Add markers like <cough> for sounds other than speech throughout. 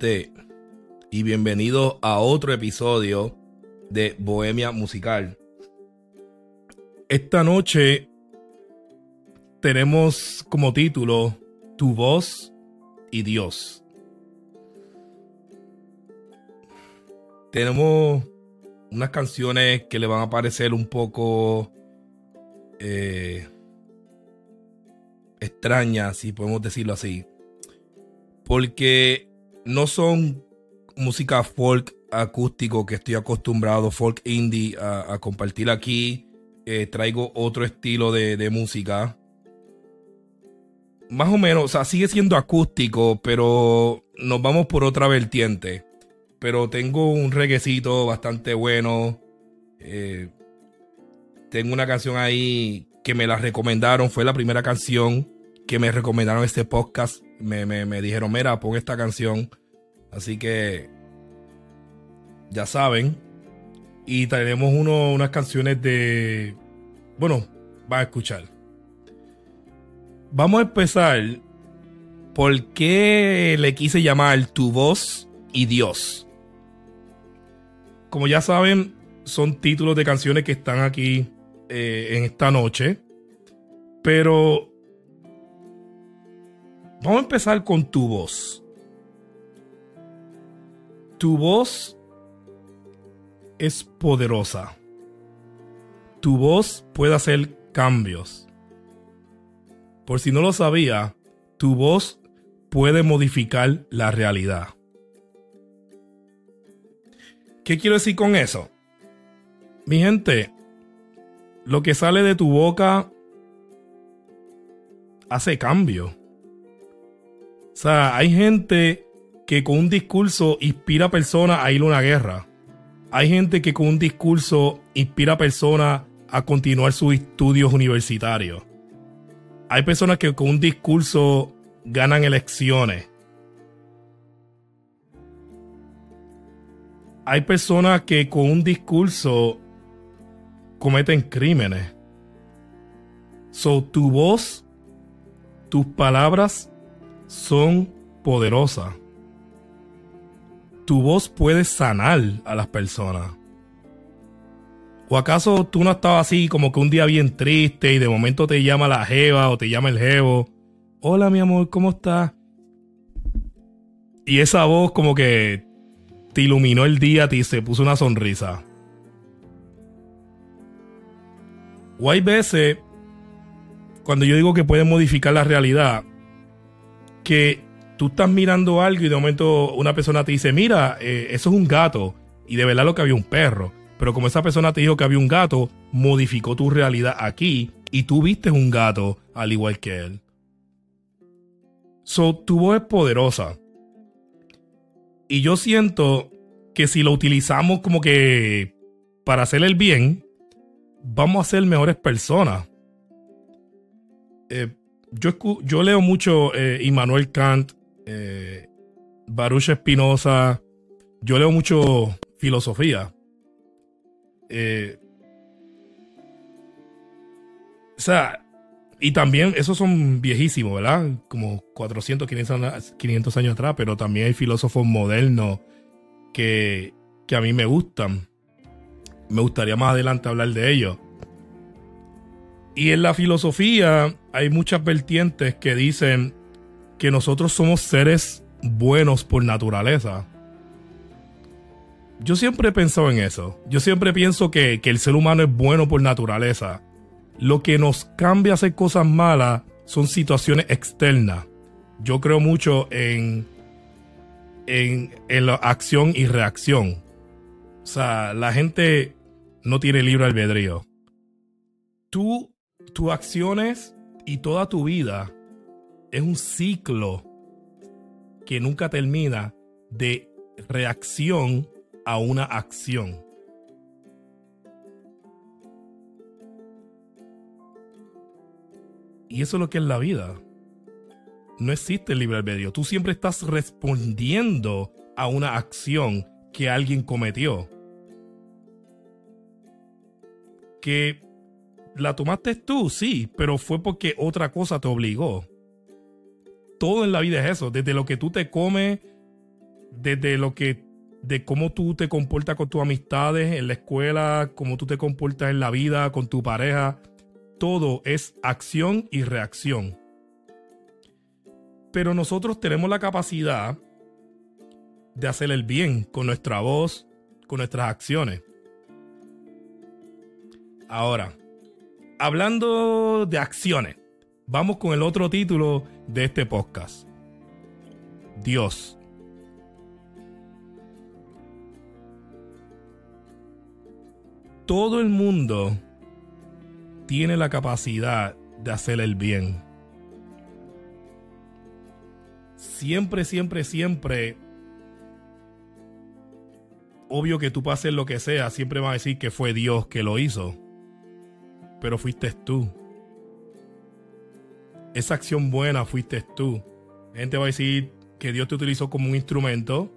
y bienvenidos a otro episodio de Bohemia Musical. Esta noche tenemos como título Tu voz y Dios. Tenemos unas canciones que le van a parecer un poco eh, extrañas, si podemos decirlo así. Porque no son música folk acústico que estoy acostumbrado, folk indie, a, compartir aquí. Eh, traigo otro estilo de, música. Más o menos, o sea, sigue siendo acústico, pero nos vamos por otra vertiente. Pero tengo un reguecito bastante bueno. Eh, tengo una canción ahí que me la recomendaron. Fue la primera canción que me recomendaron este podcast. Me, me dijeron, mira, pon esta canción. Así que ya saben. Y tenemos uno, unas canciones de... Bueno, va a escuchar. Vamos a empezar. ¿Por qué le quise llamar Tu voz y Dios? Como ya saben, son títulos de canciones que están aquí eh, en esta noche. Pero vamos a empezar con tu voz. Tu voz es poderosa. Tu voz puede hacer cambios. Por si no lo sabía, tu voz puede modificar la realidad. ¿Qué quiero decir con eso? Mi gente, lo que sale de tu boca hace cambio. Sea, hay gente que con un discurso inspira a personas a ir a una guerra. Hay gente que con un discurso inspira a personas a continuar sus estudios universitarios. Hay personas que con un discurso ganan elecciones. Hay personas que con un discurso cometen crímenes. So, tu voz, tus palabras son poderosas tu voz puede sanar a las personas. ¿O acaso tú no estabas así como que un día bien triste y de momento te llama la jeva o te llama el jevo? Hola mi amor, ¿cómo estás? Y esa voz como que te iluminó el día y se puso una sonrisa. O hay veces, cuando yo digo que puede modificar la realidad, que tú estás mirando algo y de momento una persona te dice, mira, eh, eso es un gato. Y de verdad lo que había un perro. Pero como esa persona te dijo que había un gato, modificó tu realidad aquí y tú viste un gato al igual que él. So, tu voz es poderosa. Y yo siento que si lo utilizamos como que para hacer el bien, vamos a ser mejores personas. Eh, yo, yo, leo mucho eh, Immanuel Kant eh, Baruch Espinosa. Yo leo mucho filosofía. Eh, o sea, y también, esos son viejísimos, ¿verdad? Como 400, 500, años atrás, pero también hay filósofos modernos que, que a mí me gustan. Me gustaría más adelante hablar de ellos. Y en la filosofía hay muchas vertientes que dicen que nosotros somos seres buenos por naturaleza. Yo siempre he pensado en eso. Yo siempre pienso que, el ser humano es bueno por naturaleza. Lo que nos cambia a hacer cosas malas son situaciones externas. Yo creo mucho en, en, en la acción y reacción. O sea, la gente no tiene libre albedrío. Tú, tus acciones y toda tu vida es un ciclo que nunca termina de reacción a una acción. Y eso es lo que es la vida. No existe el libre albedrío. Tú siempre estás respondiendo a una acción que alguien cometió. Que la tomaste tú, sí, pero fue porque otra cosa te obligó todo en la vida es eso. Desde lo que tú te comes desde lo que de cómo tú te comportas con tus amistades en la escuela, cómo tú te comportas en la vida con tu pareja, todo es acción y reacción. Pero nosotros tenemos la capacidad de hacer el bien con nuestra voz, con nuestras acciones. Ahora, hablando de acciones, vamos con el otro título de este podcast. Dios. Todo el mundo tiene la capacidad de hacer el bien. Siempre, siempre, siempre obvio que tú hacer lo que sea, siempre va a decir que fue Dios que lo hizo. Pero fuiste tú. Esa acción buena fuiste tú. La gente va a decir que Dios te utilizó como un instrumento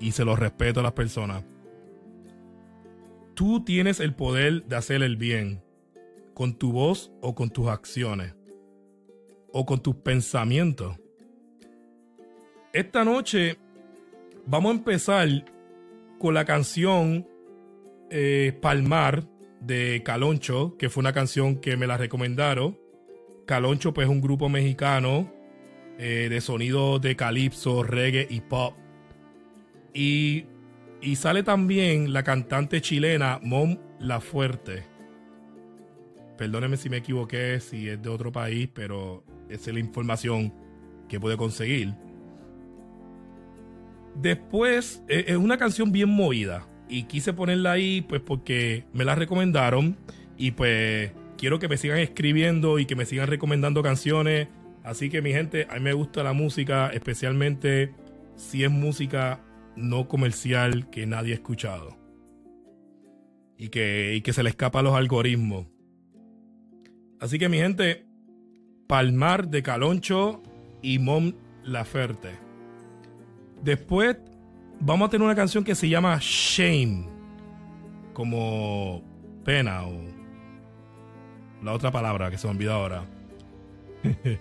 y se lo respeto a las personas. Tú tienes el poder de hacer el bien con tu voz o con tus acciones o con tus pensamientos. Esta noche vamos a empezar con la canción eh, Palmar de Caloncho, que fue una canción que me la recomendaron. Caloncho, pues, es un grupo mexicano eh, de sonido de calipso, reggae y pop. Y, y sale también la cantante chilena Mom La Fuerte. Perdóneme si me equivoqué, si es de otro país, pero esa es la información que pude conseguir. Después, eh, es una canción bien movida. Y quise ponerla ahí, pues porque me la recomendaron. Y pues quiero que me sigan escribiendo y que me sigan recomendando canciones. Así que mi gente, a mí me gusta la música, especialmente si es música no comercial que nadie ha escuchado. Y que, y que se le escapa a los algoritmos. Así que mi gente, Palmar de Caloncho y Mom Laferte. Después vamos a tener una canción que se llama Shame. Como pena o la otra palabra que se me olvidó ahora. <laughs>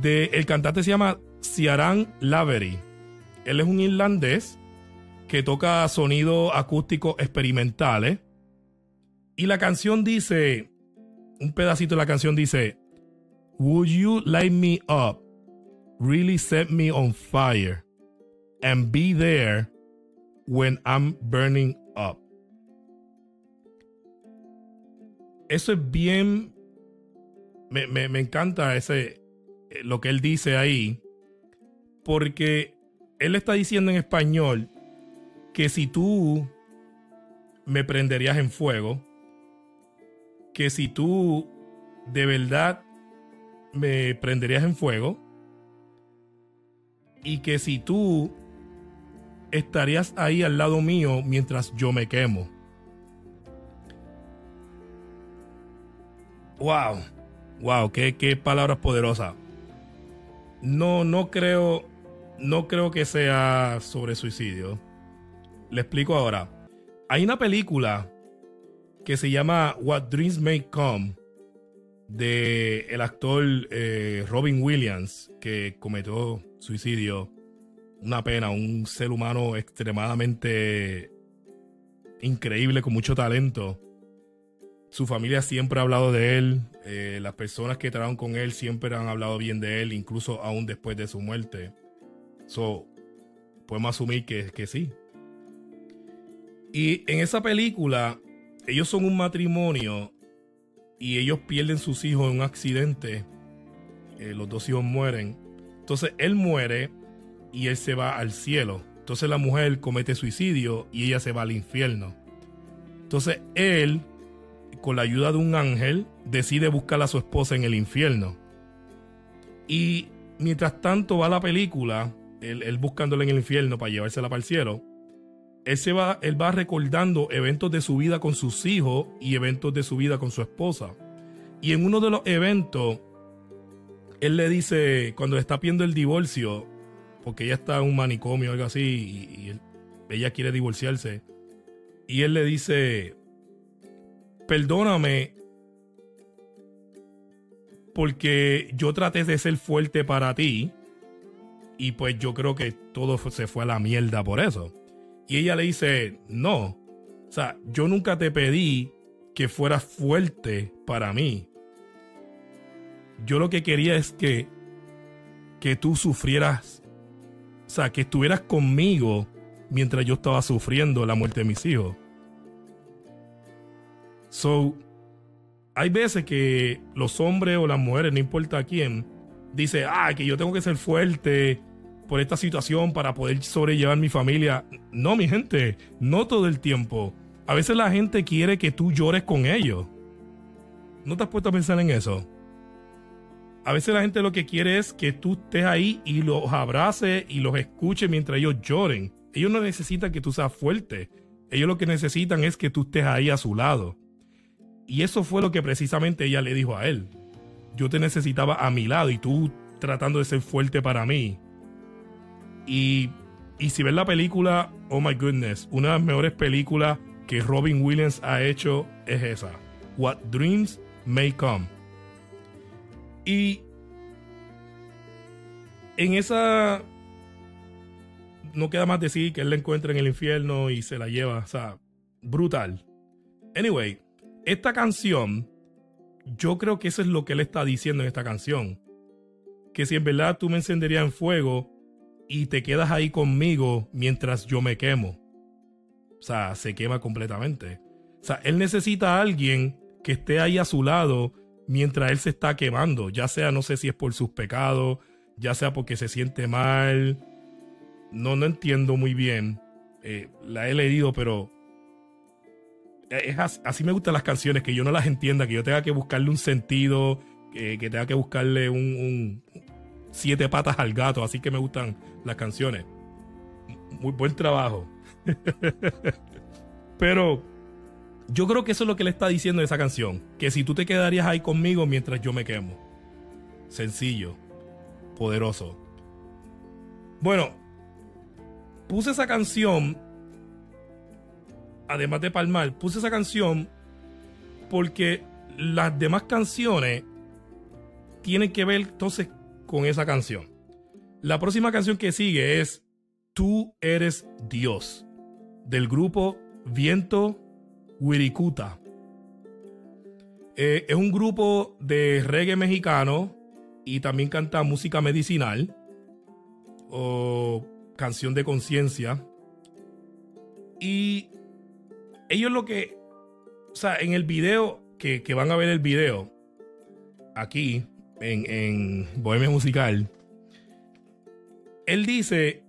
de, el cantante se llama Ciaran Lavery. Él es un irlandés que toca sonidos acústicos experimentales. Y la canción dice, un pedacito de la canción dice, Would you light me up? Really set me on fire and be there when I'm burning up. Eso es bien. Me, me, encanta ese eh, lo que él dice ahí. Porque él está diciendo en español que si tú me prenderías en fuego, que si tú de verdad me prenderías en fuego, y que si tú estarías ahí al lado mío mientras yo me quemo. Wow, wow, qué, qué palabras poderosas. No, no creo, no creo que sea sobre suicidio. Le explico ahora. Hay una película que se llama What Dreams May Come de el actor eh, Robin Williams que cometió suicidio una pena, un ser humano extremadamente increíble, con mucho talento. Su familia siempre ha hablado de él, eh, las personas que trabajan con él siempre han hablado bien de él, incluso aún después de su muerte. So, podemos asumir que, que sí. Y en esa película, ellos son un matrimonio y ellos pierden sus hijos en un accidente. Eh, los dos hijos mueren. Entonces él muere y él se va al cielo. Entonces la mujer comete suicidio y ella se va al infierno. Entonces él, con la ayuda de un ángel, decide buscar a su esposa en el infierno. Y mientras tanto va la película, él, él buscándola en el infierno para llevársela para el cielo, él, se va, él va recordando eventos de su vida con sus hijos y eventos de su vida con su esposa. Y en uno de los eventos, él le dice, cuando le está pidiendo el divorcio, porque ella está en un manicomio o algo así y, ella quiere divorciarse. Y él le dice, perdóname porque yo traté de ser fuerte para ti Y pues yo creo que todo se fue a la mierda por eso. Y ella le dice, no, o sea, yo nunca te pedí que fueras fuerte para mí. Yo lo que quería es que, que tú sufrieras, o sea, que estuvieras conmigo mientras yo estaba sufriendo la muerte de mis hijos. So, hay veces que los hombres o las mujeres, no importa quién, dice, ah, que yo tengo que ser fuerte por esta situación para poder sobrellevar mi familia. No, mi gente, no todo el tiempo. A veces la gente quiere que tú llores con ellos. ¿No te has puesto a pensar en eso? A veces la gente lo que quiere es que tú estés ahí y los abraces y los escuches mientras ellos lloren. Ellos no necesitan que tú seas fuerte. Ellos lo que necesitan es que tú estés ahí a su lado. Y eso fue lo que precisamente ella le dijo a él. Yo te necesitaba a mi lado y tú tratando de ser fuerte para mí. Y, y si ves la película, oh my goodness, una de las mejores películas que Robin Williams ha hecho es esa. What Dreams May Come. Y en esa no queda más decir que él la encuentra en el infierno y se la lleva. O sea, brutal. Anyway, esta canción, yo creo que eso es lo que él está diciendo en esta canción. Que si en verdad tú me encenderías en fuego y te quedas ahí conmigo mientras yo me quemo. O sea, se quema completamente. O sea, él necesita a alguien que esté ahí a su lado mientras él se está quemando. Ya sea, no sé si es por sus pecados, ya sea porque se siente mal, no, no entiendo muy bien. Eh, la he leído, pero es así, me gustan las canciones, que yo no las entienda, que yo tenga que buscarle un sentido, que, tenga que buscarle un, siete patas al gato, así que me gustan las canciones. Muy buen trabajo. <laughs> pero yo creo que eso es lo que le está diciendo en esa canción, que si tú te quedarías ahí conmigo mientras yo me quemo. Sencillo, poderoso. Bueno, puse esa canción, además de Palmar, puse esa canción porque las demás canciones tienen que ver entonces con esa canción. La próxima canción que sigue es Tú eres Dios, del grupo Viento Wirikuta. Eh, es un grupo de reggae mexicano y también canta música medicinal o canción de conciencia. Y ellos lo que, o sea, en el video, que, van a ver el video, aquí, en, en Bohemia Musical, él dice,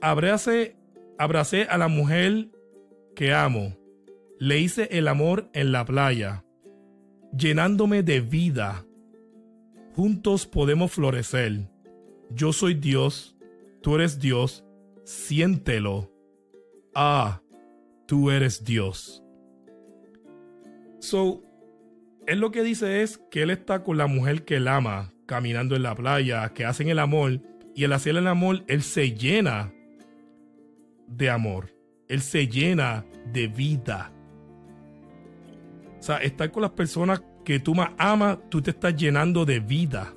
abracé, abracé a la mujer que amo, le hice el amor en la playa, llenándome de vida. Juntos podemos florecer. Yo soy Dios tú eres Dios, siéntelo. Ah, tú eres Dios. So, él lo que dice es que él está con la mujer que él ama, caminando en la playa, que hacen el amor, y al hacer el amor, él se llena de amor. Él se llena de vida. Sea, estar con las personas que tú más amas, tú te estás llenando de vida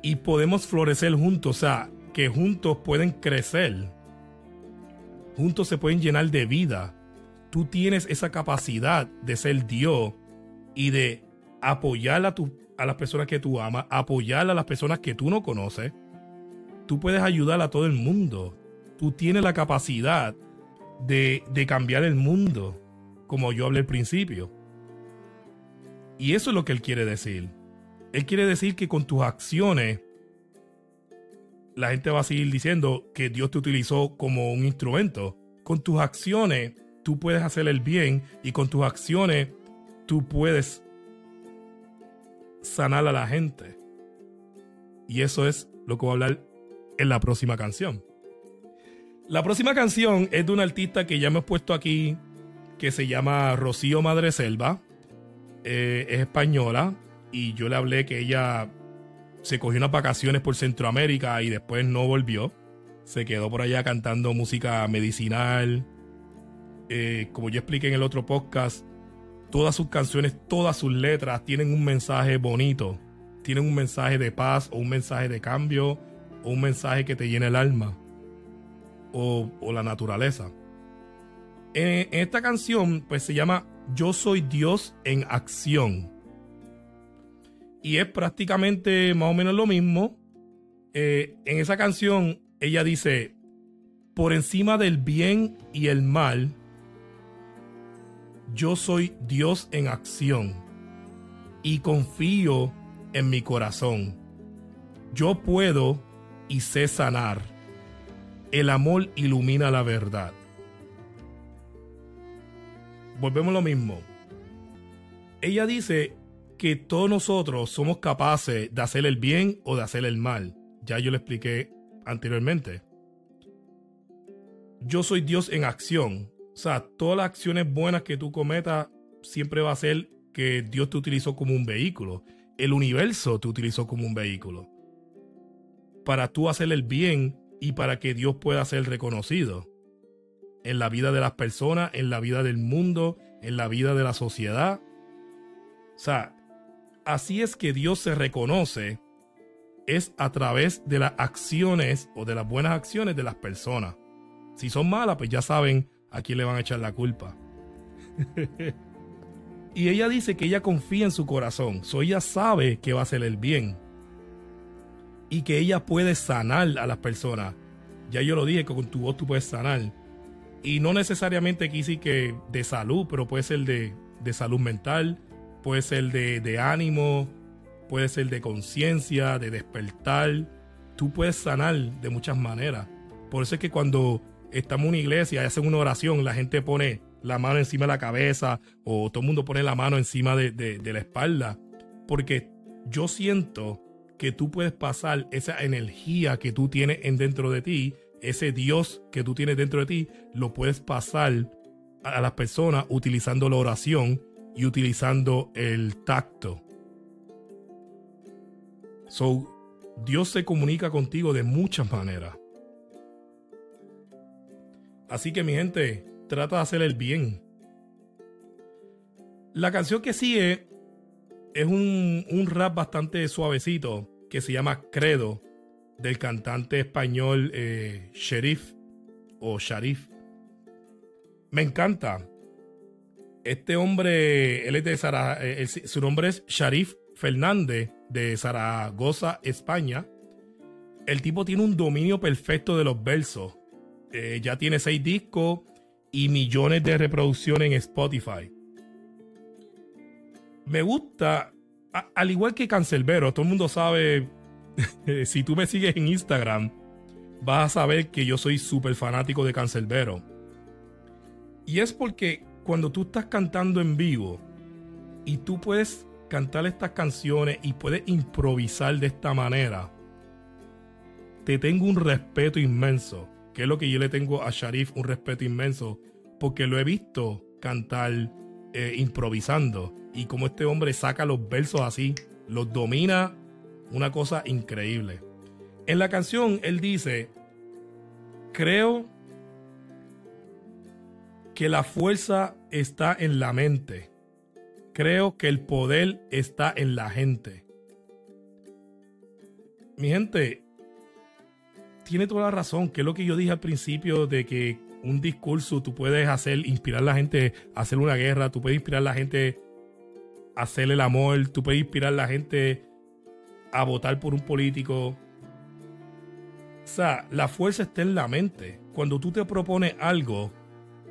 y podemos florecer juntos, o sea, que juntos pueden crecer. Juntos se pueden llenar de vida. Tú tienes esa capacidad de ser Dios y de apoyar a, a las personas que tú amas, apoyar a las personas que tú no conoces. Tú puedes ayudar a todo el mundo. Tú tienes la capacidad de, de cambiar el mundo, como yo hablé al principio. Y eso es lo que él quiere decir. Él quiere decir que con tus acciones, la gente va a seguir diciendo que Dios te utilizó como un instrumento. Con tus acciones, tú puedes hacer el bien y con tus acciones, tú puedes sanar a la gente. Y eso es lo que voy a hablar en la próxima canción. La próxima canción es de una artista que ya me he puesto aquí, que se llama Rocío Madreselva. Eh, es española y yo le hablé que ella se cogió unas vacaciones por Centroamérica y después no volvió. Se quedó por allá cantando música medicinal. Eh, como yo expliqué en el otro podcast, todas sus canciones, todas sus letras tienen un mensaje bonito. tienen un mensaje de paz o un mensaje de cambio o un mensaje que te llena el alma o, la naturaleza. En, esta canción pues se llama Yo soy Dios en acción. Y es prácticamente más o menos lo mismo. Eh, en esa canción ella dice, por encima del bien y el mal, yo soy Dios en acción y confío en mi corazón. Yo puedo y sé sanar. El amor ilumina la verdad. Volvemos a lo mismo. Ella dice que todos nosotros somos capaces de hacer el bien o de hacer el mal. Ya yo lo expliqué anteriormente. Yo soy Dios en acción. O sea, todas las acciones buenas que tú cometas siempre va a ser que Dios te utilizó como un vehículo. El universo te utilizó como un vehículo. Para tú hacer el bien y para que Dios pueda ser reconocido. En la vida de las personas, en la vida del mundo, en la vida de la sociedad. O sea, así es que Dios se reconoce. Es a través de las acciones o de las buenas acciones de las personas. Si son malas, pues ya saben a quién le van a echar la culpa. <laughs> y ella dice que ella confía en su corazón, so ella sabe que va a hacer el bien y que ella puede sanar a las personas. Ya yo lo dije que con tu voz tú puedes sanar. Y no necesariamente quise que de salud, pero puede ser de, de salud mental, puede ser de, de ánimo, puede ser de conciencia, de despertar. Tú puedes sanar de muchas maneras. Por eso es que cuando estamos en una iglesia y hacen una oración, la gente pone la mano encima de la cabeza o todo el mundo pone la mano encima de, la espalda. Porque yo siento que tú puedes pasar esa energía que tú tienes en dentro de ti, ese Dios que tú tienes dentro de ti, lo puedes pasar a las personas utilizando la oración y utilizando el tacto. So, Dios se comunica contigo de muchas maneras. Así que mi gente, trata de hacer el bien. La canción que sigue es un, rap bastante suavecito que se llama Credo del cantante español eh, Sheriff o Sharif. Me encanta. Este hombre, él es de eh, su nombre es Sharif Fernández de Zaragoza, España. El tipo tiene un dominio perfecto de los versos. Eh, ya tiene seis discos y millones de reproducciones en Spotify. Me gusta, al igual que Cancelbero, todo el mundo sabe, <laughs> si tú me sigues en Instagram, vas a saber que yo soy súper fanático de Cancelbero. Y es porque cuando tú estás cantando en vivo y tú puedes cantar estas canciones y puedes improvisar de esta manera, te tengo un respeto inmenso que es lo que yo le tengo a Sharif un respeto inmenso, porque lo he visto cantar eh, improvisando y como este hombre saca los versos así, los domina, una cosa increíble. En la canción él dice, creo que la fuerza está en la mente. Creo que el poder está en la gente. Mi gente, tiene toda la razón, que es lo que yo dije al principio de que un discurso tú puedes hacer, inspirar a la gente a hacer una guerra, tú puedes inspirar a la gente a hacer el amor, tú puedes inspirar a la gente a votar por un político. O sea, la fuerza está en la mente. Cuando tú te propones algo,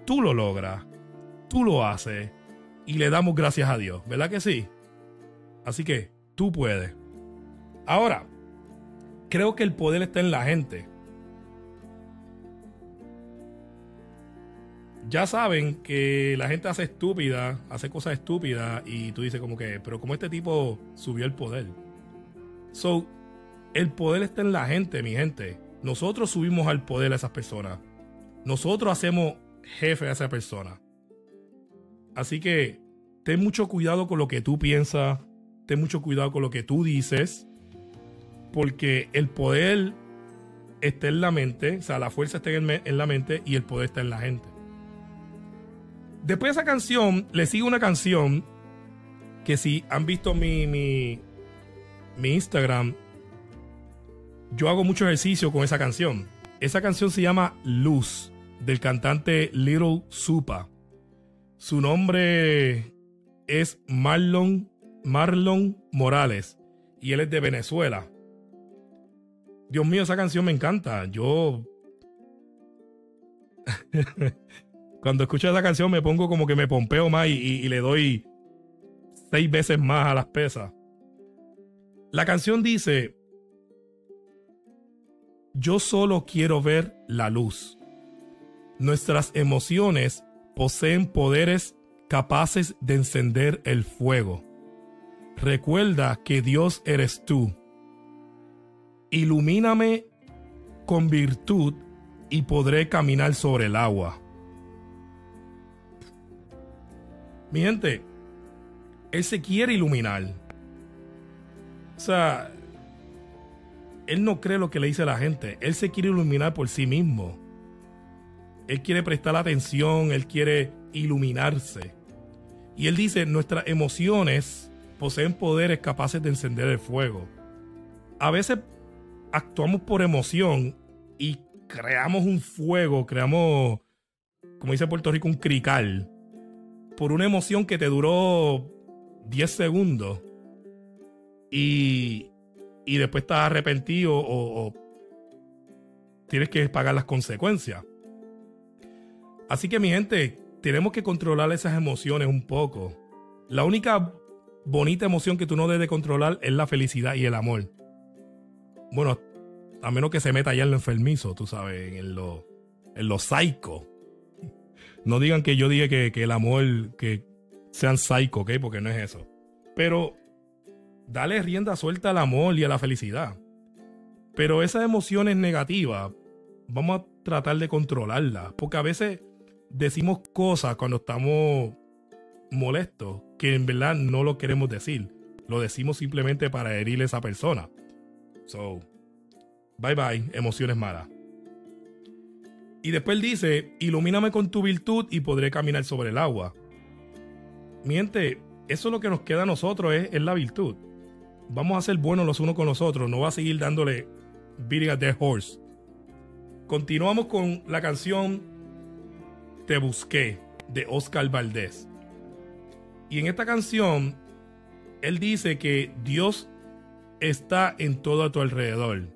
tú lo logras, tú lo haces y le damos gracias a Dios, ¿verdad que sí? Así que tú puedes. Ahora, creo que el poder está en la gente. Ya saben que la gente hace estúpida, hace cosas estúpidas y tú dices como que, pero como este tipo subió el poder. So, el poder está en la gente, mi gente. Nosotros subimos al poder a esas personas. Nosotros hacemos jefe a esa persona. Así que ten mucho cuidado con lo que tú piensas, ten mucho cuidado con lo que tú dices, porque el poder está en la mente, o sea, la fuerza está en, la mente y el poder está en la gente. Después de esa canción, le sigue una canción que si han visto mi, mi, mi Instagram, yo hago mucho ejercicio con esa canción. Esa canción se llama Luz, del cantante Little Supa. Su nombre es Marlon, Marlon Morales y él es de Venezuela. Dios mío, esa canción me encanta. Yo. <laughs> Cuando escucho esa canción me pongo como que me pompeo más y, le doy seis veces más a las pesas. La canción dice: Yo solo quiero ver la luz. Nuestras emociones poseen poderes capaces de encender el fuego. Recuerda que Dios eres tú. Ilumíname con virtud y podré caminar sobre el agua. Mi gente, Él se quiere iluminar. O sea, Él no cree lo que le dice la gente. Él se quiere iluminar por sí mismo. Él quiere prestar atención, Él quiere iluminarse. Y Él dice, nuestras emociones poseen poderes capaces de encender el fuego. A veces actuamos por emoción y creamos un fuego, creamos, como dice Puerto Rico, un crical, por una emoción que te duró 10 segundos y, y después estás arrepentido o, tienes que pagar las consecuencias. Así que mi gente, tenemos que controlar esas emociones un poco. La única bonita emoción que tú no debes controlar es la felicidad y el amor. Bueno, a menos que se meta ya en lo enfermizo, tú sabes, en lo, en psycho. No digan que yo dije que, que el amor, que sean psycho, ¿ok? Porque no es eso. Pero dale rienda suelta al amor y a la felicidad. Pero esas emociones negativas, vamos a tratar de controlarlas. Porque a veces decimos cosas cuando estamos molestos que en verdad no lo queremos decir. Lo decimos simplemente para herir a esa persona. So, bye bye, emociones malas. Y después dice, ilumíname con tu virtud y podré caminar sobre el agua. Miente, eso es lo que nos queda a nosotros, es, es la virtud. Vamos a ser buenos los unos con los otros, no va a seguir dándole beating a dead horse. Continuamos con la canción te busqué de Oscar Valdés. Y en esta canción, él dice que Dios está en todo a tu alrededor.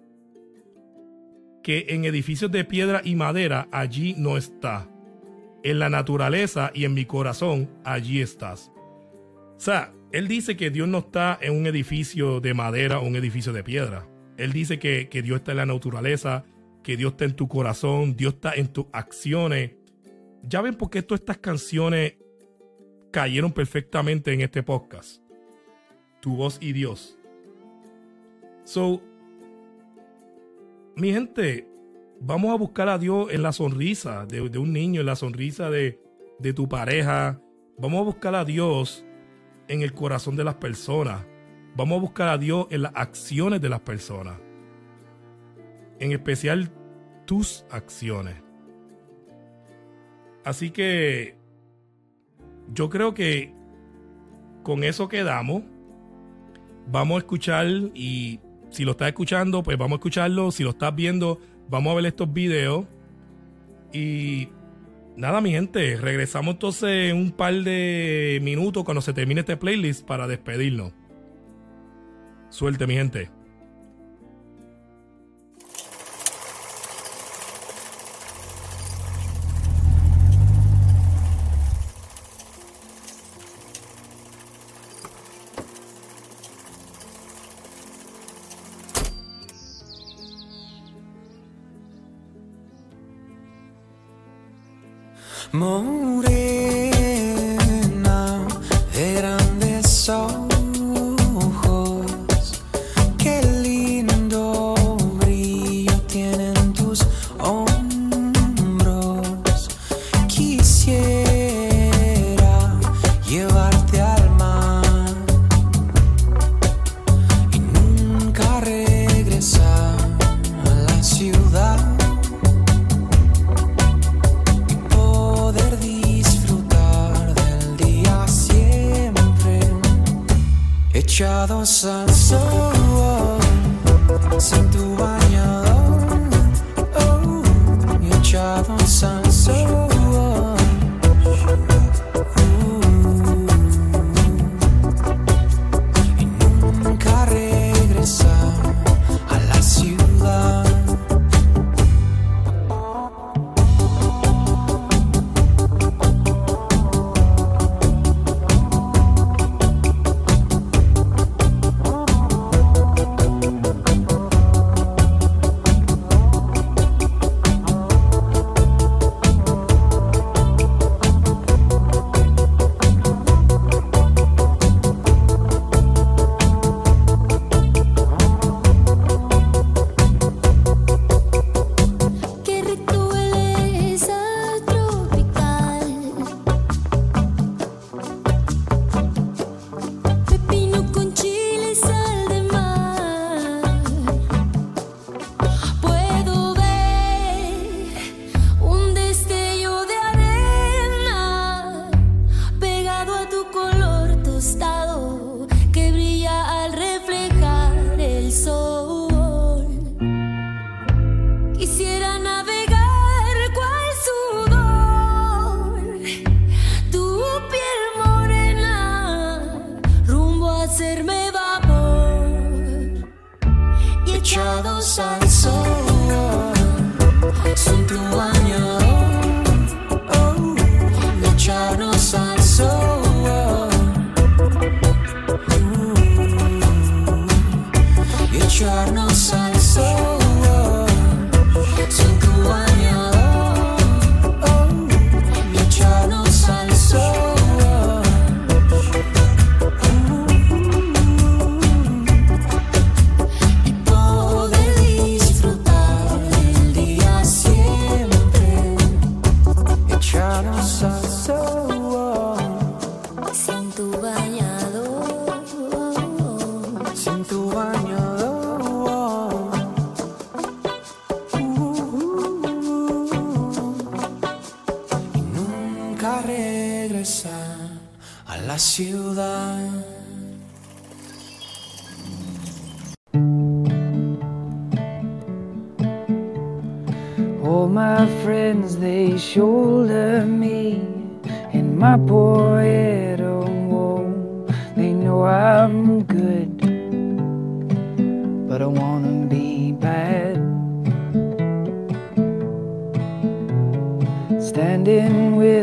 Que en edificios de piedra y madera allí no está. En la naturaleza y en mi corazón allí estás. O sea, él dice que Dios no está en un edificio de madera o un edificio de piedra. Él dice que, que Dios está en la naturaleza, que Dios está en tu corazón, Dios está en tus acciones, ya ven por qué todas estas canciones cayeron perfectamente en este podcast. Tu voz y Dios. So, mi gente, vamos a buscar a Dios en la sonrisa de, un niño, en la sonrisa de, de tu pareja. Vamos a buscar a Dios en el corazón de las personas. Vamos a buscar a Dios en las acciones de las personas. En especial tus acciones. Así que yo creo que con eso quedamos. Vamos a escuchar y si lo estás escuchando, pues vamos a escucharlo. Si lo estás viendo, vamos a ver estos videos. Y nada, mi gente, regresamos entonces en un par de minutos cuando se termine este playlist para despedirnos. Suerte, mi gente.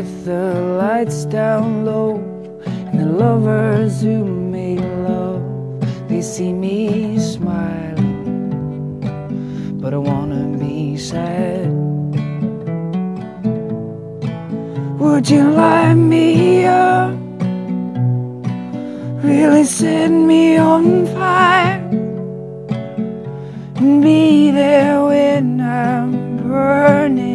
With the lights down low, and the lovers who make love, they see me smiling but I wanna be sad. Would you light me up? Really set me on fire? And be there when I'm burning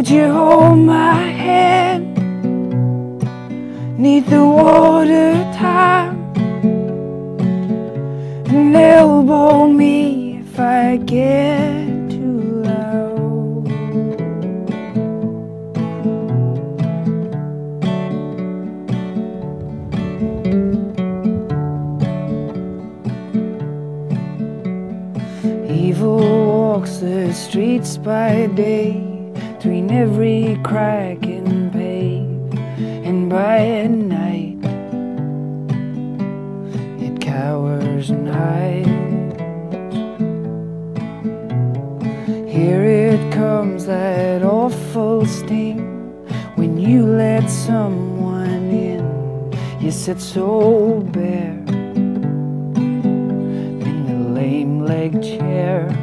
Would you hold my hand? Need the water time and elbow me if I get too loud. Evil walks the streets by day, between every crack and pave, and by night it cowers and hides. Here it comes, that awful sting when you let someone in. You sit so bare in the lame leg chair.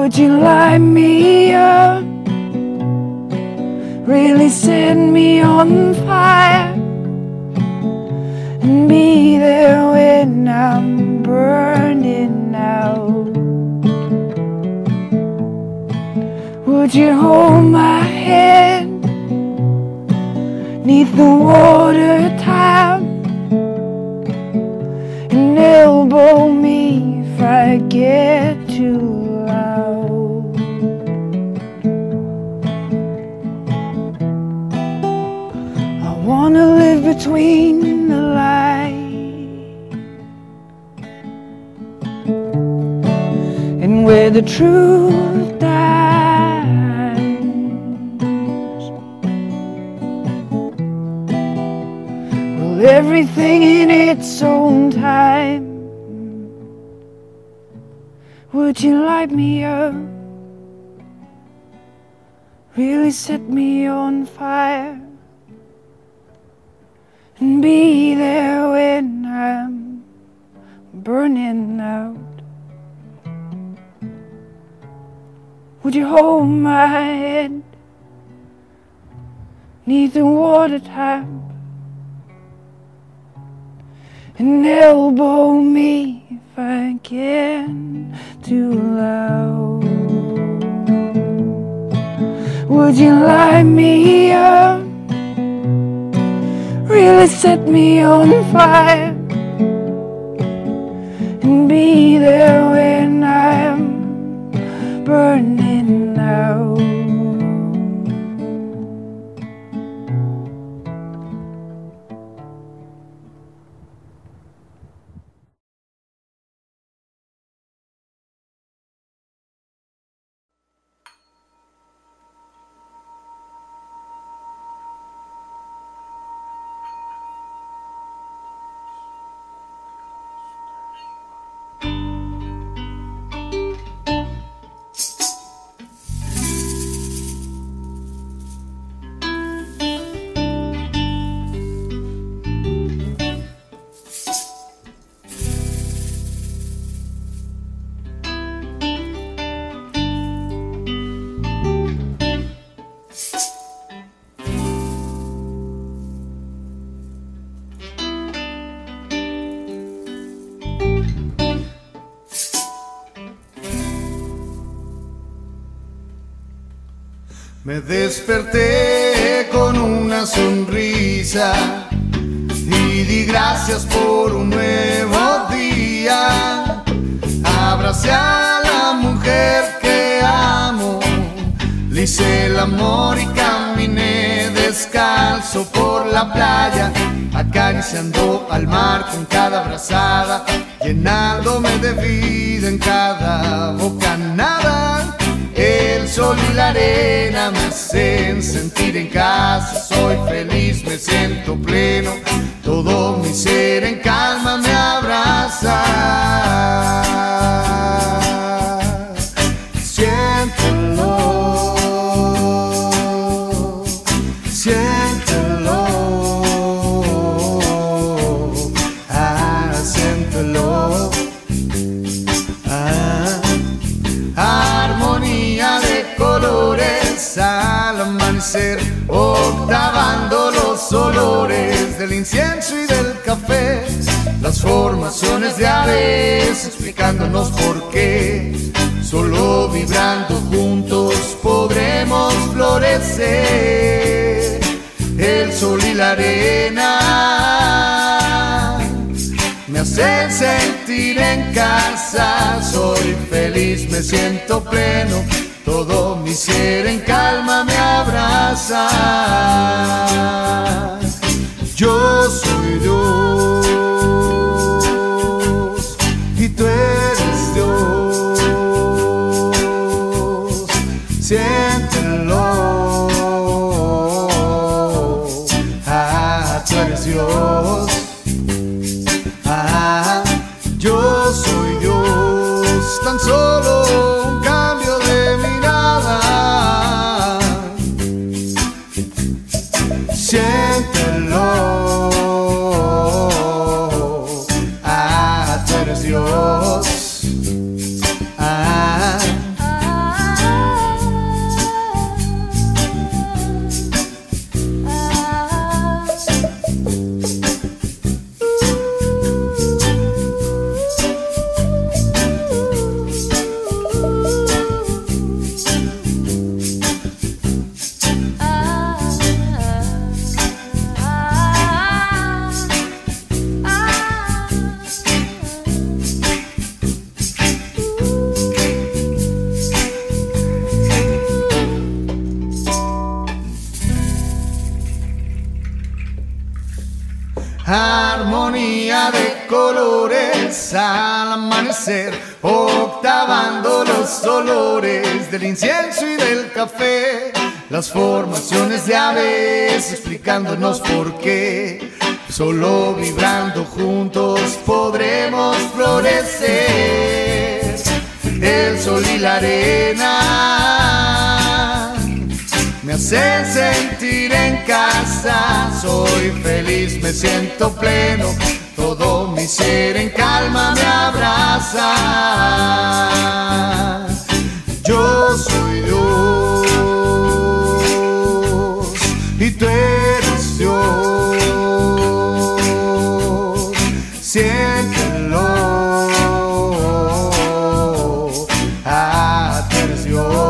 Would you light me up? Really set me on fire? and be there when I'm burning out. Would you hold my hand neath the water time and elbow me if I get the truth dies. Well, everything in its own time. Would you light me up? Really set me on fire? and be there when I'm burning out. Would you hold my head neath the water tap and elbow me if I can too loud? Would you light me up? really set me on fire and be there Me desperté con una sonrisa y di gracias por un nuevo día. Abracé a la mujer que amo, le hice el amor y caminé descalzo por la playa, acariciando al mar con cada abrazada, llenándome de vida en cada bocanada. Sol y la arena me hacen sentir en casa, soy feliz, me siento pleno, todo mi ser en calma me abraza. Octavando los olores del incienso y del café, las formaciones de aves explicándonos por qué, solo vibrando juntos podremos florecer, el sol y la arena me hacen sentir en casa, soy feliz, me siento pleno, todo mi ser en calma me abraza. Yo soy Dios explicándonos por solo vibrando juntos podremos florecer, el sol y la arena me hacen sentir en casa, soy feliz, me siento pleno, todo mi ser en calma me abraza. Ah,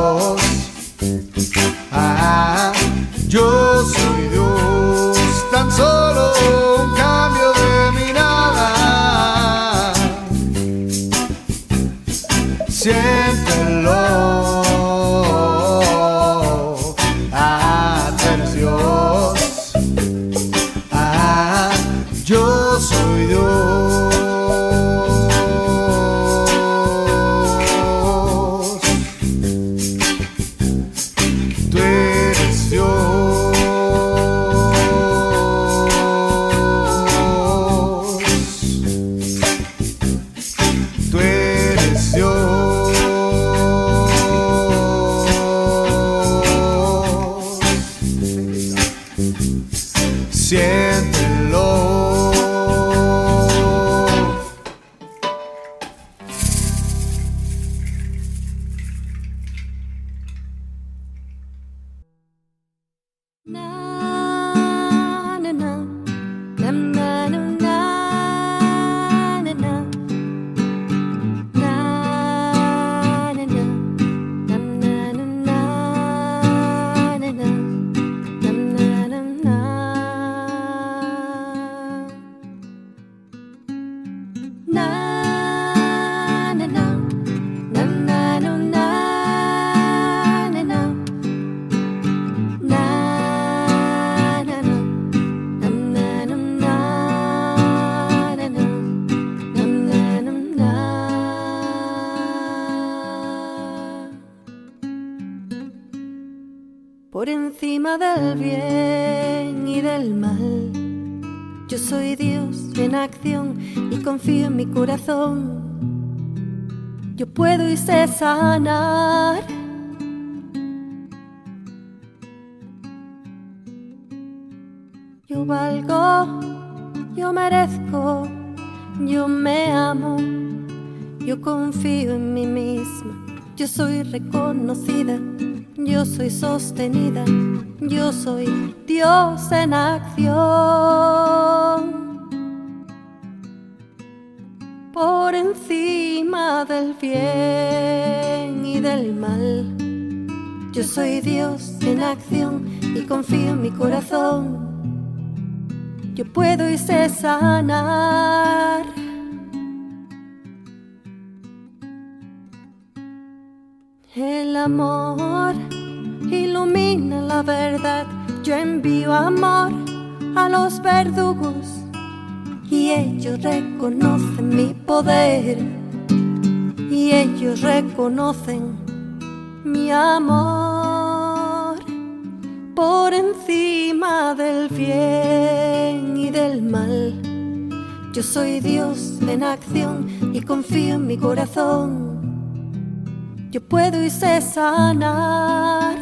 valgo, yo merezco, yo me amo, yo confío en mí misma, yo soy reconocida, yo soy sostenida, yo soy Dios en acción. Por encima del bien y del mal, yo soy Dios en acción y confío en mi corazón. Yo puedo y sé sanar. El amor ilumina la verdad. Yo envío amor a los verdugos y ellos reconocen mi poder y ellos reconocen mi amor por encima del bien y del mal. Yo soy Dios en acción y confío en mi corazón. Yo puedo y sé sanar.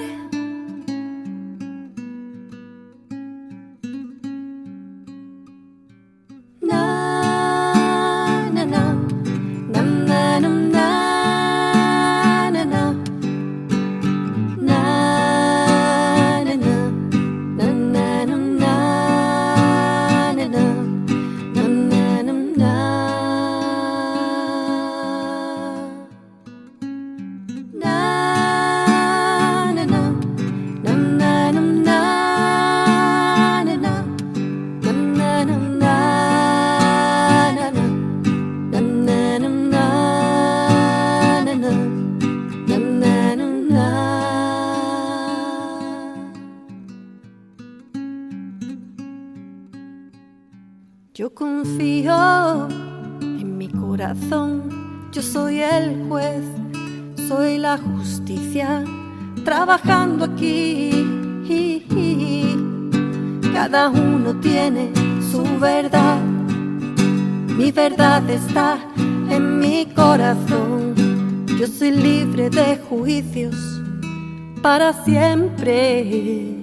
Yo confío en mi corazón, yo soy el juez, soy la justicia, trabajando aquí. Cada uno tiene su verdad, mi verdad está en mi corazón. Yo soy libre de juicios para siempre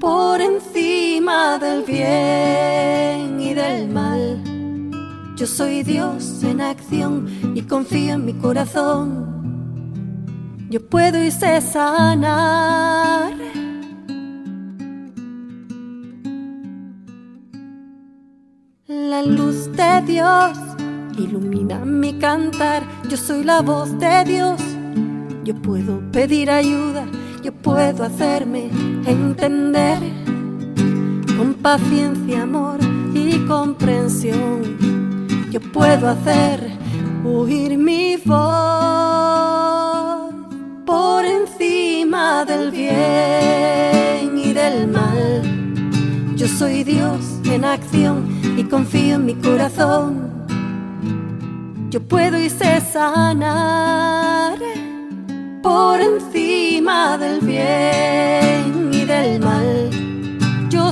por encima del bien y del mal. Yo soy Dios en acción y confío en mi corazón. Yo puedo y sé sanar. La luz de Dios ilumina mi cantar. Yo soy la voz de Dios. Yo puedo pedir ayuda, yo puedo hacerme entender con paciencia, amor y comprensión. Yo puedo hacer huir mi voz por encima del bien y del mal. Yo soy Dios en acción y confío en mi corazón. Yo puedo y sé sanar por encima del bien y del mal.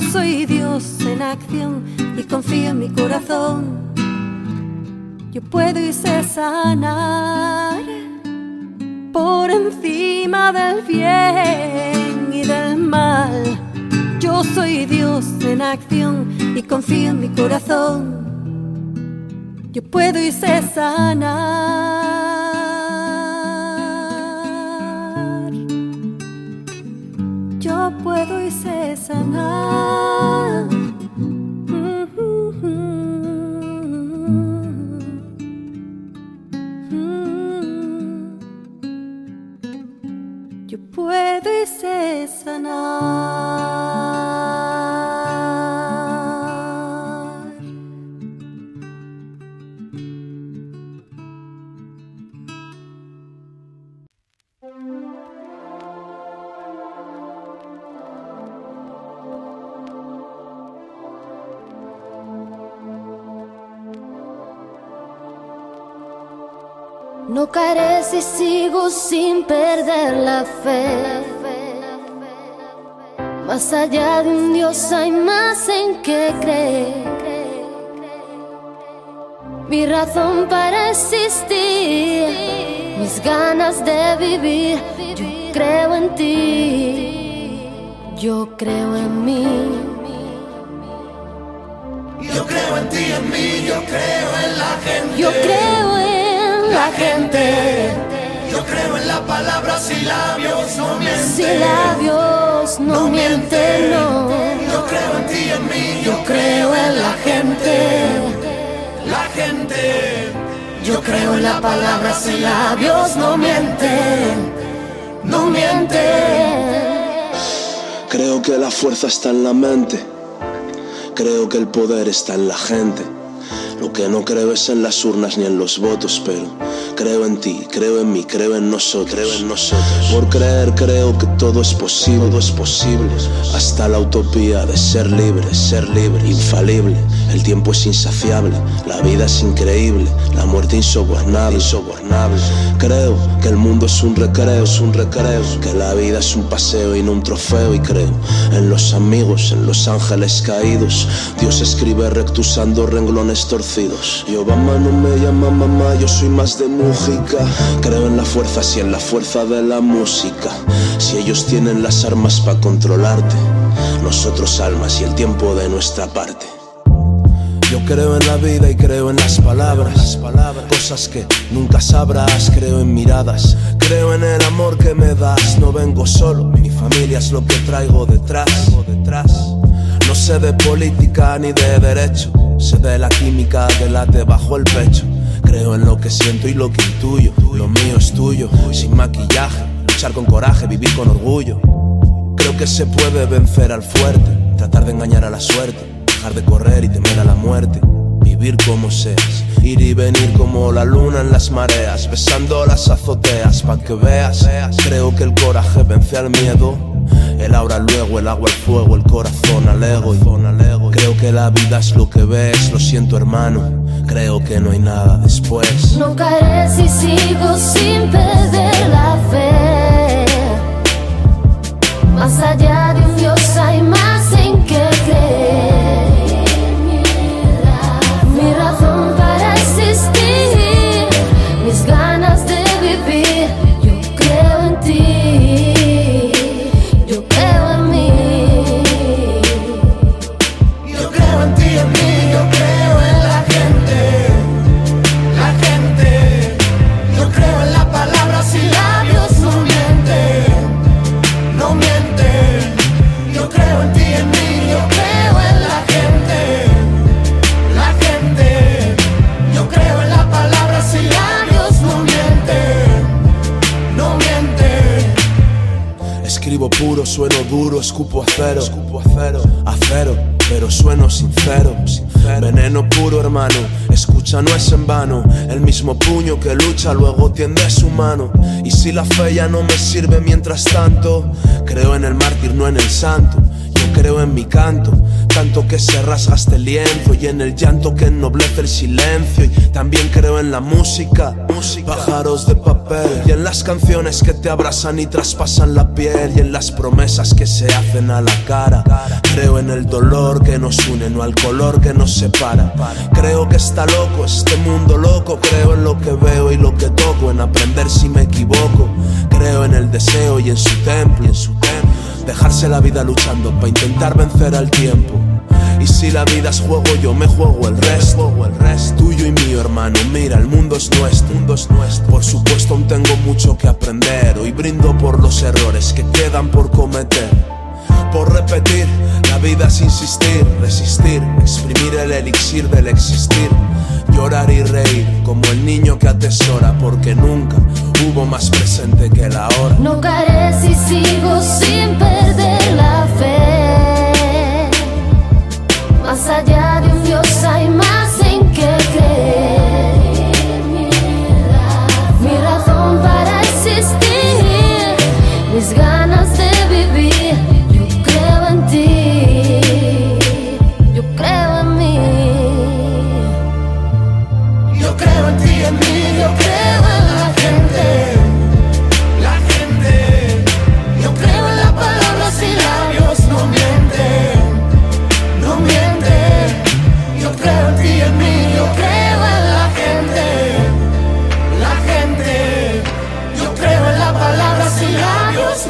Yo soy Dios en acción y confío en mi corazón. Yo puedo y sé sanar por encima del bien y del mal. Yo soy Dios en acción y confío en mi corazón. Yo puedo y sé sanar. Yo puedo y sé sanar. Si sigo sin perder la fe. Más allá de un Dios hay más en que creer. Mi razón para existir, mis ganas de vivir, yo creo en ti, yo creo en mí. Yo creo en ti, en mí, yo creo en la gente. Yo creo la gente, Yo creo en la palabra si labios no mienten. si labios no mienten, no. Yo creo en ti, en mí, yo Yo creo en la gente. la gente. Yo creo en la palabra si labios no mienten, no mienten. Creo que la fuerza está en la mente. Creo que el poder está en la gente. Lo que no creo es en las urnas ni en los votos, pero creo en ti, creo en mí, creo en nosotros. Creo en nosotros. Por creer creo que todo es posible, todo es posible. Hasta la utopía de ser libre, ser libre, infalible. El tiempo es insaciable, la vida es increíble, la muerte insobornable, insobornable. Creo que el mundo es un recreo, es un recreo, que la vida es un paseo y no un trofeo y creo en los amigos, en los ángeles caídos. Dios escribe recto usando renglones torcidos. Y Obama no me llama mamá, yo soy más de Mújica. Creo en la fuerza, sí en la fuerza de la música. Si ellos tienen las armas para controlarte, nosotros almas y el tiempo de nuestra parte. Yo creo en la vida y creo en las palabras, cosas que nunca sabrás. Creo en miradas, creo en el amor que me das. No vengo solo, mi familia es lo que traigo detrás. No sé de política ni de derecho, sé de la química que late bajo el pecho. Creo en lo que siento y lo que intuyo, lo mío es tuyo, sin maquillaje, luchar con coraje, vivir con orgullo. Creo que se puede vencer al fuerte, tratar de engañar a la suerte, dejar de correr y temer a la muerte. Vivir como seas, ir y venir como la luna en las mareas, besando las azoteas pa' que veas. Creo que el coraje vence al miedo, el ahora luego, el agua al fuego, el corazón al ego. Creo que la vida es lo que ves, lo siento hermano, creo que no hay nada después. No caeré si sigo sin perder la fe. Más allá de un Escribo puro, sueno duro, escupo acero, escupo acero, acero, pero sueno sincero, veneno puro hermano, escucha no es en vano, el mismo puño que lucha luego tiende su mano, y si la fe ya no me sirve mientras tanto, creo en el mártir, no en el santo, creo en mi canto, canto que se rasga este lienzo y en el llanto que ennoblece el silencio y también creo en la música, pájaros de papel y en las canciones que te abrazan y traspasan la piel y en las promesas que se hacen a la cara. Creo en el dolor que nos une, no al color que nos separa. Creo que está loco este mundo loco, creo en lo que veo y lo que toco, en aprender si me equivoco. Creo en el deseo y en su templo, y en su templo. Dejarse la vida luchando para intentar vencer al tiempo. Y si la vida es juego, yo me juego el resto. el resto. Tuyo y mío, hermano, mira, el mundo es nuestro. mundo es nuestro. Por supuesto, aún tengo mucho que aprender. Hoy brindo por los errores que quedan por cometer. Por repetir, la vida es insistir, resistir, exprimir el elixir del existir. Llorar y reír como el niño que atesora, porque nunca hubo más presente que la hora. No caeré si sigo sin perder la fe.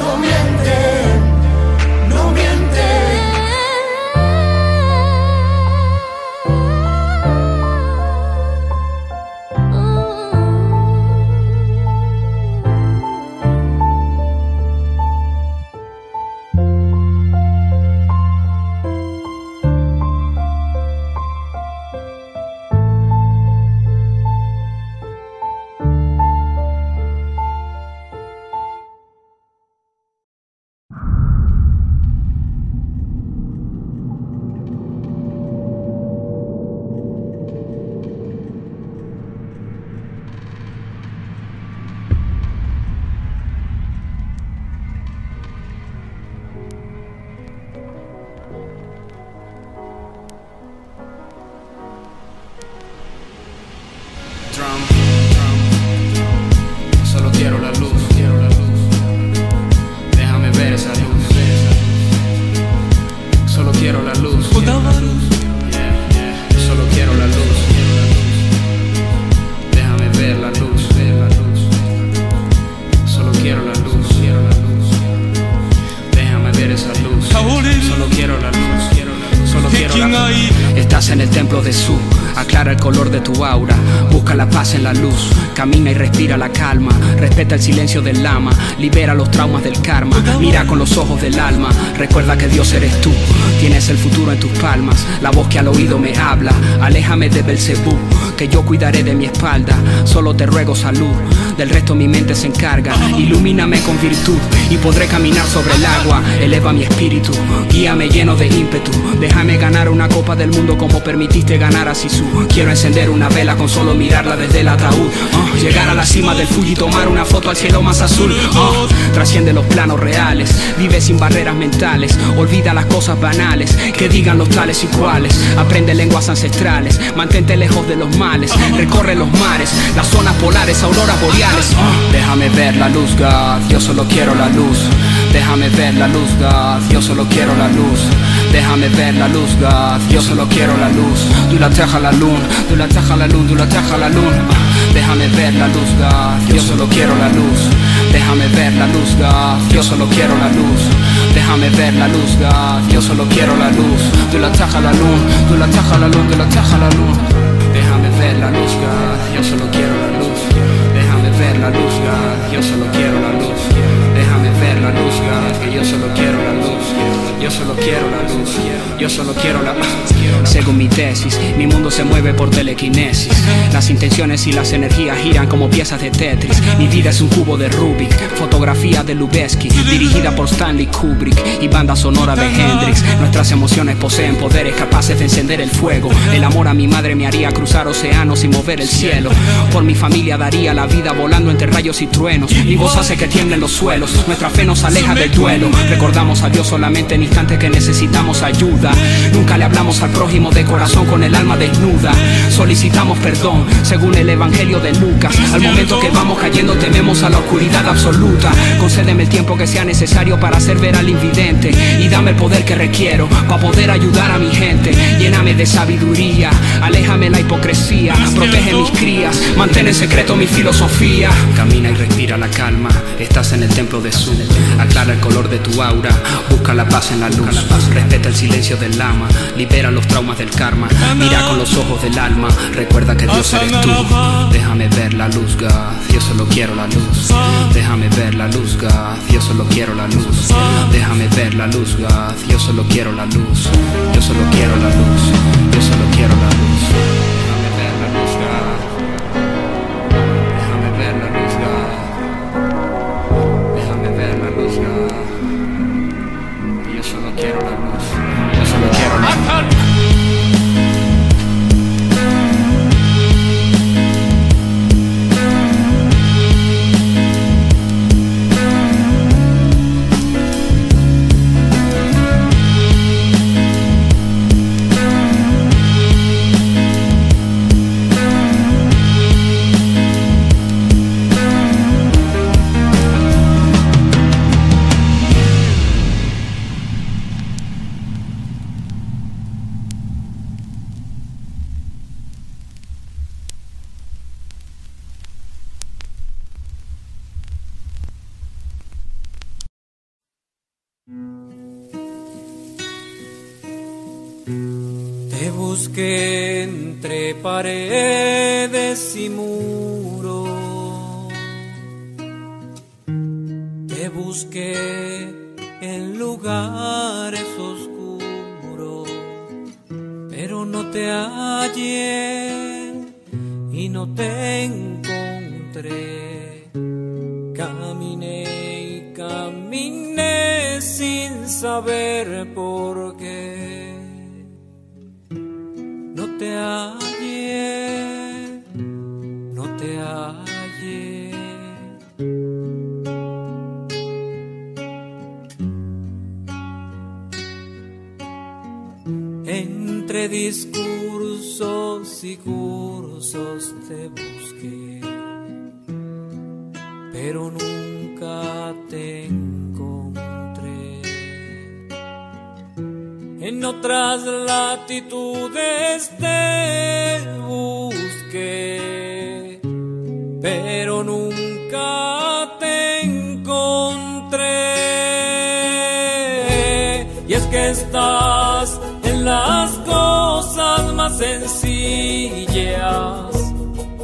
nuestro. Aléjame de Belcebú, que yo cuidaré de mi espalda, solo te ruego salud, del resto mi mente se encarga, ilumíname con virtud y podré caminar sobre el agua, eleva mi espíritu, guíame lleno de ímpetu, déjame ganar una copa del mundo como permitiste ganar a Sisu. Quiero encender una vela con solo mirarla desde el ataúd. Ah, llegar a la cima del Fuji y tomar una foto al cielo más azul. Ah, trasciende los planos reales, vive sin barreras mentales. Olvida las cosas banales que digan los tales y cuales. Aprende lenguas ancestrales, mantente lejos de los males. Recorre los mares, las zonas polares, auroras boreales. Déjame ver la luz, God. Yo solo quiero la luz. Déjame ver la luz, God. Yo solo quiero la luz. Déjame ver la luz, God. Yo solo quiero la luz. Du la teja la luna, du la teja la luna, du la teja la luna. Déjame ver la luz, God. Yo solo quiero la luz. Déjame ver la luz, God. Yo solo quiero la luz. Déjame ver la luz, God. Yo solo quiero la luz. Du la teja la luna, du la teja la luna, du la teja la luna. La luz, God. Yo solo quiero la luz. Déjame ver la luz, God. Yo solo quiero la luz. Yo solo quiero la luz. Yo solo quiero la luz. Yo solo quiero la Según mi tesis, mi mundo se mueve por telequinesis. Las intenciones y las energías giran como piezas de Tetris. Mi vida es un cubo de Rubik, fotografía de Lubeski, dirigida por Stanley Kubrick y banda sonora de Hendrix. Nuestras emociones poseen poderes capaces de encender el fuego. El amor a mi madre me haría cruzar océanos y mover el cielo. Por mi familia daría la vida volando entre rayos y truenos. Mi voz hace que tiemblen los suelos. Nuestra fe nos aleja del duelo. Recordamos a Dios solamente en instantes que necesitamos ayuda. Nunca le hablamos al prójimo de corazón con el alma desnuda. Solicitamos perdón según el evangelio de Lucas. Al momento que vamos cayendo tememos a la oscuridad absoluta. Concédeme el tiempo que sea necesario para hacer ver al invidente y dame el poder que requiero para poder ayudar a mi gente. Lléname de sabiduría, aléjame la hipocresía, protege mis crías, mantén en secreto mi filosofía. Camina y respira la calma, estás en el templo de Su. Aclara el color de tu aura, busca la paz en la luz, respeta el silencio del lama, libera los traumas del karma, mira con los ojos del alma, recuerda que Dios eres tú. Déjame ver la luz, God, yo solo quiero la luz. Déjame ver la luz, God, yo solo quiero la luz. Déjame ver la luz, God, yo solo quiero la luz. Yo solo quiero la luz, yo solo quiero la luz. Entre en otras latitudes te busqué, pero nunca te encontré. Y es que estás en las cosas más sencillas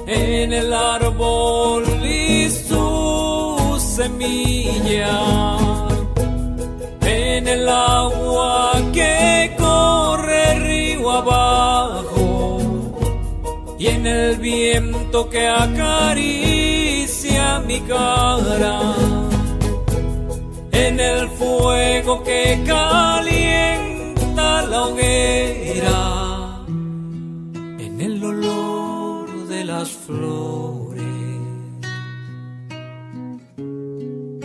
en el árbol y su semilla en el agua que corre río abajo y en el viento que acaricia mi cara. En el fuego que calienta la hoguera, en el olor de las flores,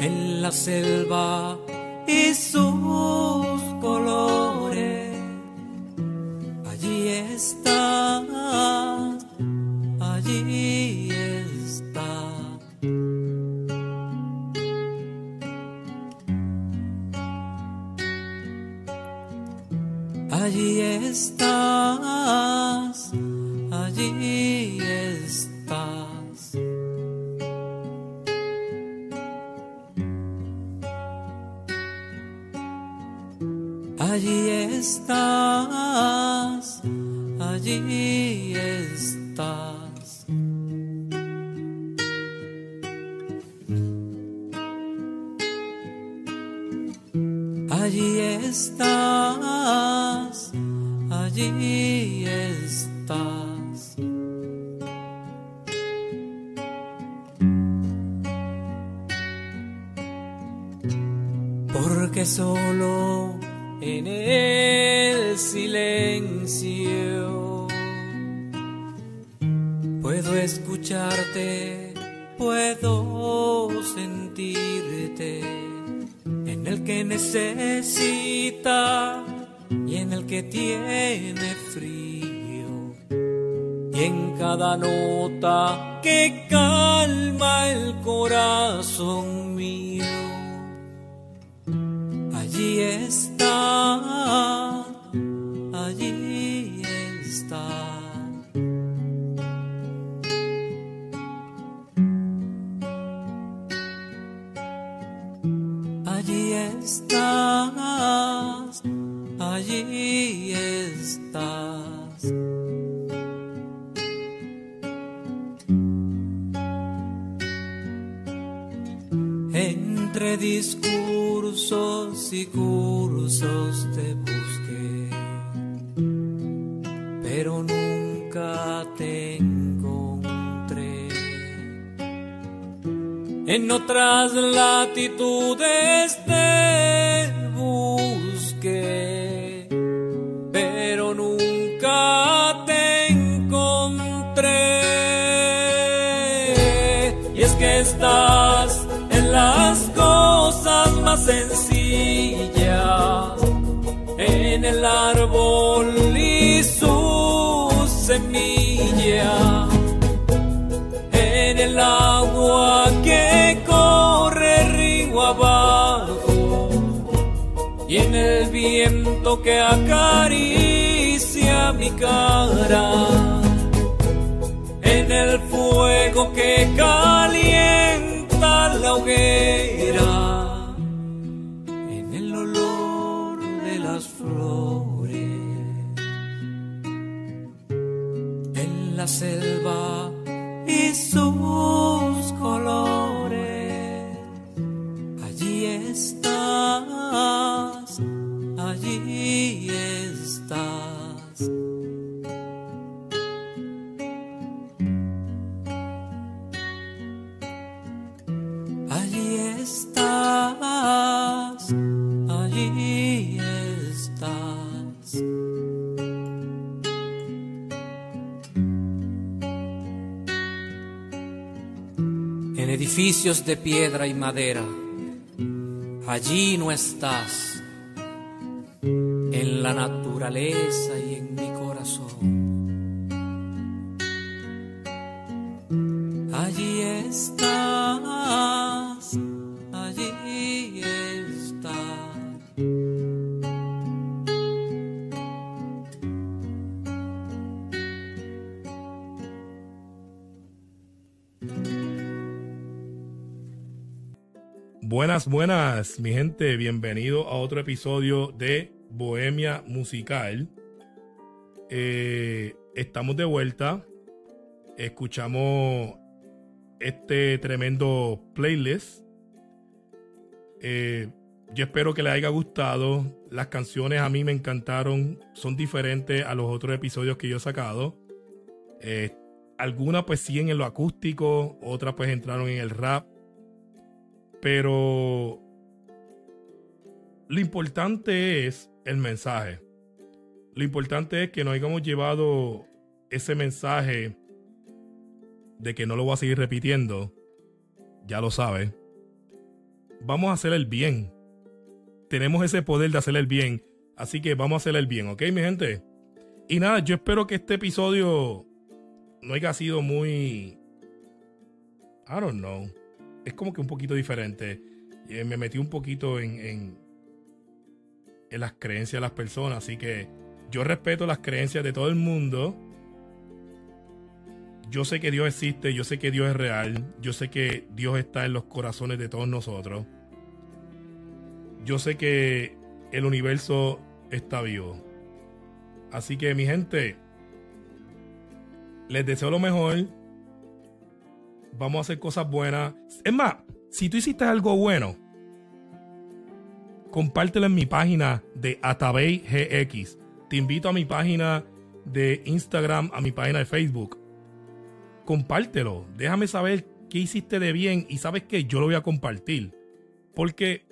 en la selva Porque solo en el silencio puedo escucharte, puedo sentirte en el que necesita y en el que tiene frío y en cada nota que calma el corazón mío. Está, allí está. Allí estás, allí estás. Entre discursos y cursos te busqué, pero nunca te encontré. En otras latitudes te busqué, el árbol y su semilla, en el agua que corre río abajo y en el viento que acaricia mi cara. En el fuego que calienta la hoguera, en el olor las flores, en la selva de piedra y madera, allí no estás. En la naturaleza y Buenas, mi gente. Bienvenido a otro episodio de Bohemia Musical. Eh, estamos de vuelta. Escuchamos este tremendo playlist. Eh, yo espero que les haya gustado. Las canciones a mí me encantaron. Son diferentes a los otros episodios que yo he sacado. Eh, algunas pues siguen en lo acústico, otras pues entraron en el rap. Pero lo importante es el mensaje. Lo importante es que nos hayamos llevado ese mensaje de que no lo voy a seguir repitiendo. Ya lo sabe. Vamos a hacer el bien. Tenemos ese poder de hacer el bien. Así que vamos a hacer el bien, ¿ok, mi gente? Y nada, yo espero que este episodio no haya sido muy... I don't know. Es como que un poquito diferente. Eh, me metí un poquito en, en, en las creencias de las personas. Así que yo respeto las creencias de todo el mundo. Yo sé que Dios existe, yo sé que Dios es real, yo sé que Dios está en los corazones de todos nosotros. Yo sé que el universo está vivo. Así que mi gente, les deseo lo mejor. Vamos a hacer cosas buenas. Es más, si tú hiciste algo bueno, compártelo en mi página de Atabey GX. Te invito a mi página de Instagram, a mi página de Facebook. Compártelo. Déjame saber qué hiciste de bien y sabes que yo lo voy a compartir. Porque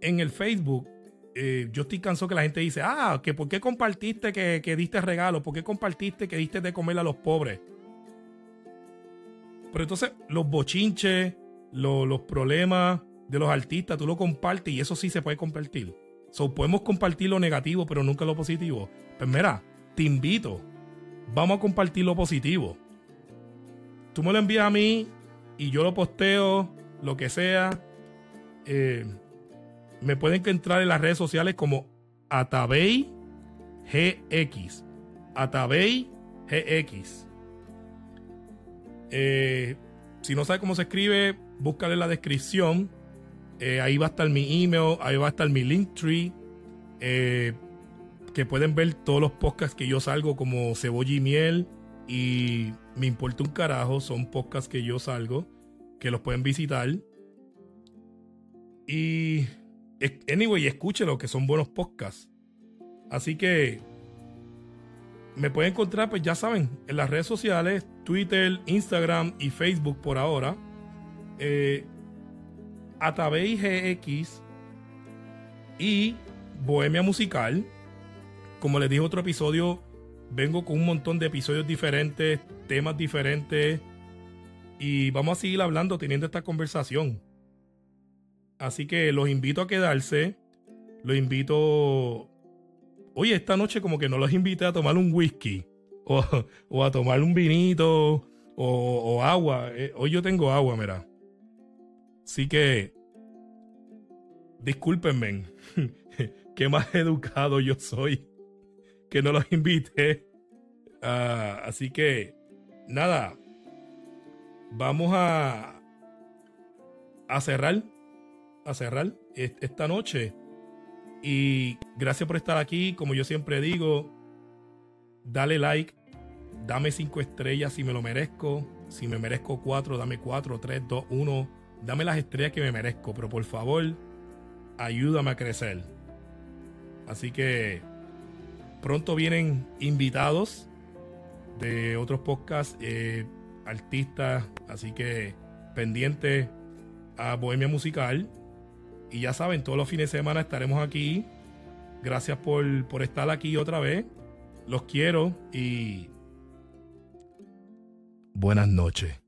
en el Facebook eh, yo estoy cansado que la gente dice, ah, que por qué compartiste que, que diste regalo, por qué compartiste que diste de comer a los pobres. Pero entonces los bochinches, lo- los problemas de los artistas, tú lo compartes y eso sí se puede compartir. So, podemos compartir lo negativo, pero nunca lo positivo. Pues mira, te invito. Vamos a compartir lo positivo. Tú me lo envías a mí y yo lo posteo, lo que sea. Eh, me pueden encontrar en las redes sociales como Atabey GX. Atabey GX. Eh, si no sabes cómo se escribe, búscale en la descripción. Eh, ahí va a estar mi email, ahí va a estar mi Linktree. Eh, que pueden ver todos los podcasts que yo salgo como Cebolla y Miel. Y me importa un carajo, son podcasts que yo salgo, que los pueden visitar. Y Anyway, escúchelo, que son buenos podcasts. Así que me pueden encontrar, pues ya saben, en las redes sociales, Twitter, Instagram y Facebook por ahora. Eh, Atabey y Bohemia Musical. Como les dije otro episodio, vengo con un montón de episodios diferentes, temas diferentes. Y vamos a seguir hablando, teniendo esta conversación. Así que los invito a quedarse. Los invito. Oye, esta noche como que no los invité a tomar un whisky. O, o a tomar un vinito. O, o agua. Eh, hoy yo tengo agua, mira. Así que. Discúlpenme. <laughs> Qué más educado yo soy. Que no los invité. Ah, así que. Nada. Vamos a. A cerrar a cerrar est- esta noche. Y gracias por estar aquí. Como yo siempre digo, dale like, dame cinco estrellas si me lo merezco. Si me merezco cuatro, dame cuatro, tres, dos, uno. Dame las estrellas que me merezco. Pero por favor, ayúdame a crecer. Así que pronto vienen invitados de otros podcasts, eh, artistas. Así que pendiente a Bohemia Musical. Y ya saben, todos los fines de semana estaremos aquí. Gracias por, por estar aquí otra vez. Los quiero y buenas noches.